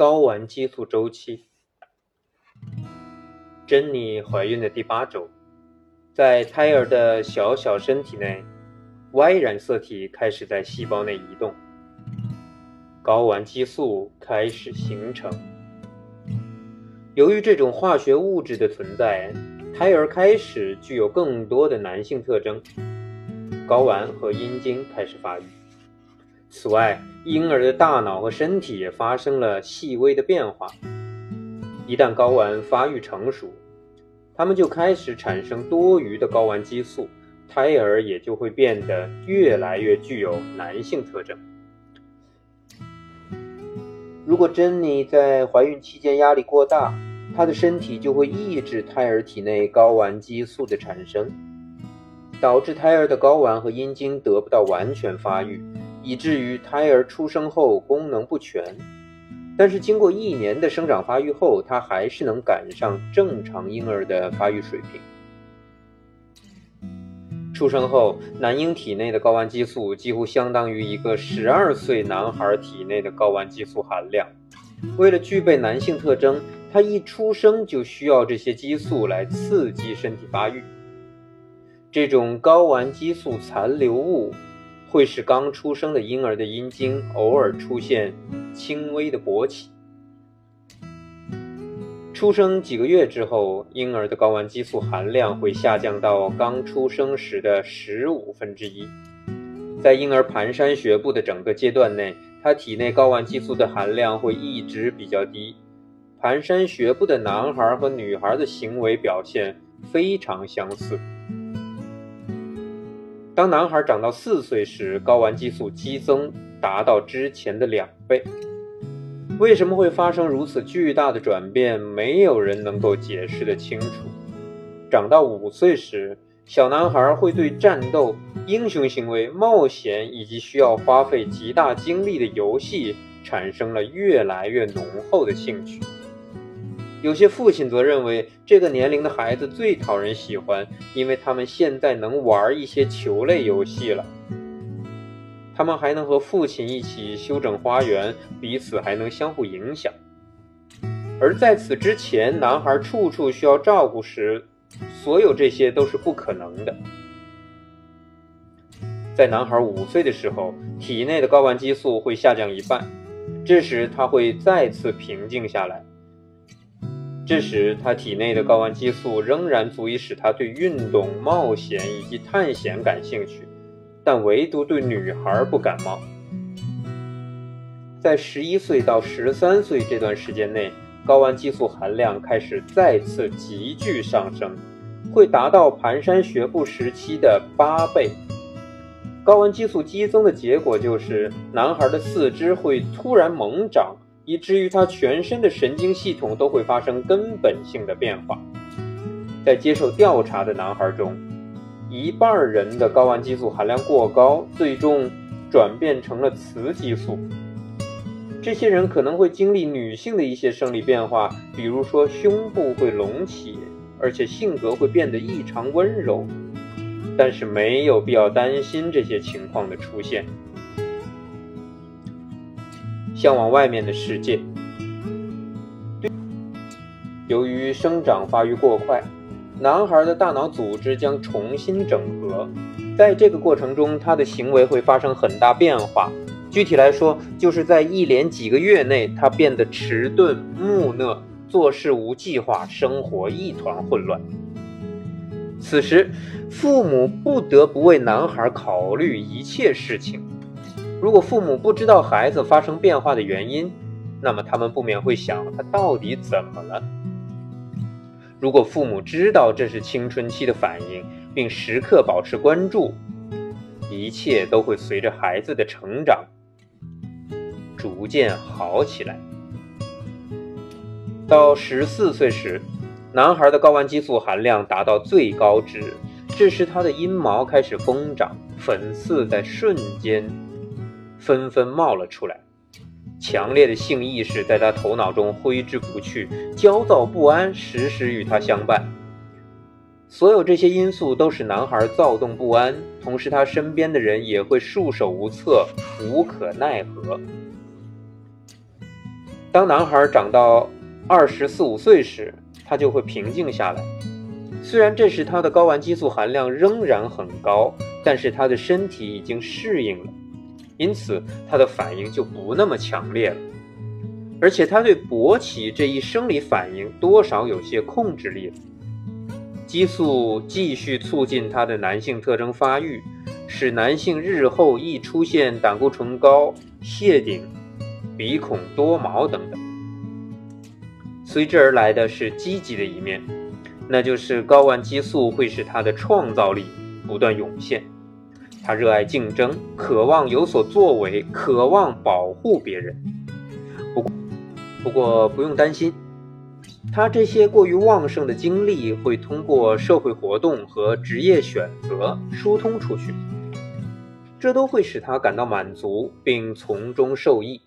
睾丸激素周期。珍妮怀孕的第八周，在胎儿的小小身体内，Y 染色体开始在细胞内移动，睾丸激素开始形成。由于这种化学物质的存在，胎儿开始具有更多的男性特征，睾丸和阴茎开始发育。此外，婴儿的大脑和身体也发生了细微的变化。一旦睾丸发育成熟，它们就开始产生多余的睾丸激素，胎儿也就会变得越来越具有男性特征。如果珍妮在怀孕期间压力过大，她的身体就会抑制胎儿体内睾丸激素的产生，导致胎儿的睾丸和阴茎得不到完全发育。以至于胎儿出生后功能不全，但是经过一年的生长发育后，他还是能赶上正常婴儿的发育水平。出生后，男婴体内的睾丸激素几乎相当于一个十二岁男孩体内的睾丸激素含量。为了具备男性特征，他一出生就需要这些激素来刺激身体发育。这种睾丸激素残留物。会使刚出生的婴儿的阴茎偶尔出现轻微的勃起。出生几个月之后，婴儿的睾丸激素含量会下降到刚出生时的十五分之一。在婴儿蹒跚学步的整个阶段内，他体内睾丸激素的含量会一直比较低。蹒跚学步的男孩和女孩的行为表现非常相似。当男孩长到四岁时，睾丸激素激增达到之前的两倍。为什么会发生如此巨大的转变？没有人能够解释得清楚。长到五岁时，小男孩会对战斗、英雄行为、冒险以及需要花费极大精力的游戏产生了越来越浓厚的兴趣。有些父亲则认为，这个年龄的孩子最讨人喜欢，因为他们现在能玩一些球类游戏了。他们还能和父亲一起修整花园，彼此还能相互影响。而在此之前，男孩处处需要照顾时，所有这些都是不可能的。在男孩五岁的时候，体内的睾丸激素会下降一半，这时他会再次平静下来。这时，他体内的睾丸激素仍然足以使他对运动、冒险以及探险感兴趣，但唯独对女孩不感冒。在十一岁到十三岁这段时间内，睾丸激素含量开始再次急剧上升，会达到蹒跚学步时期的八倍。睾丸激素激增的结果就是，男孩的四肢会突然猛长。以至于他全身的神经系统都会发生根本性的变化。在接受调查的男孩中，一半人的睾丸激素含量过高，最终转变成了雌激素。这些人可能会经历女性的一些生理变化，比如说胸部会隆起，而且性格会变得异常温柔。但是没有必要担心这些情况的出现。向往外面的世界。由于生长发育过快，男孩的大脑组织将重新整合，在这个过程中，他的行为会发生很大变化。具体来说，就是在一连几个月内，他变得迟钝、木讷，做事无计划，生活一团混乱。此时，父母不得不为男孩考虑一切事情。如果父母不知道孩子发生变化的原因，那么他们不免会想他到底怎么了。如果父母知道这是青春期的反应，并时刻保持关注，一切都会随着孩子的成长逐渐好起来。到十四岁时，男孩的睾丸激素含量达到最高值，这时他的阴毛开始疯长，粉刺在瞬间。纷纷冒了出来，强烈的性意识在他头脑中挥之不去，焦躁不安时时与他相伴。所有这些因素都使男孩躁动不安，同时他身边的人也会束手无策、无可奈何。当男孩长到二十四五岁时，他就会平静下来。虽然这时他的睾丸激素含量仍然很高，但是他的身体已经适应了，因此他的反应就不那么强烈了。而且他对勃起这一生理反应多少有些控制力了。激素继续促进他的男性特征发育，使男性日后易出现胆固醇高、谢顶、鼻孔多毛等等。随之而来的是积极的一面，那就是睾丸激素会使他的创造力不断涌现。他热爱竞争，渴望有所作为，渴望保护别人。不过，不过不用担心。他这些过于旺盛的精力会通过社会活动和职业选择疏通出去，这都会使他感到满足并从中受益。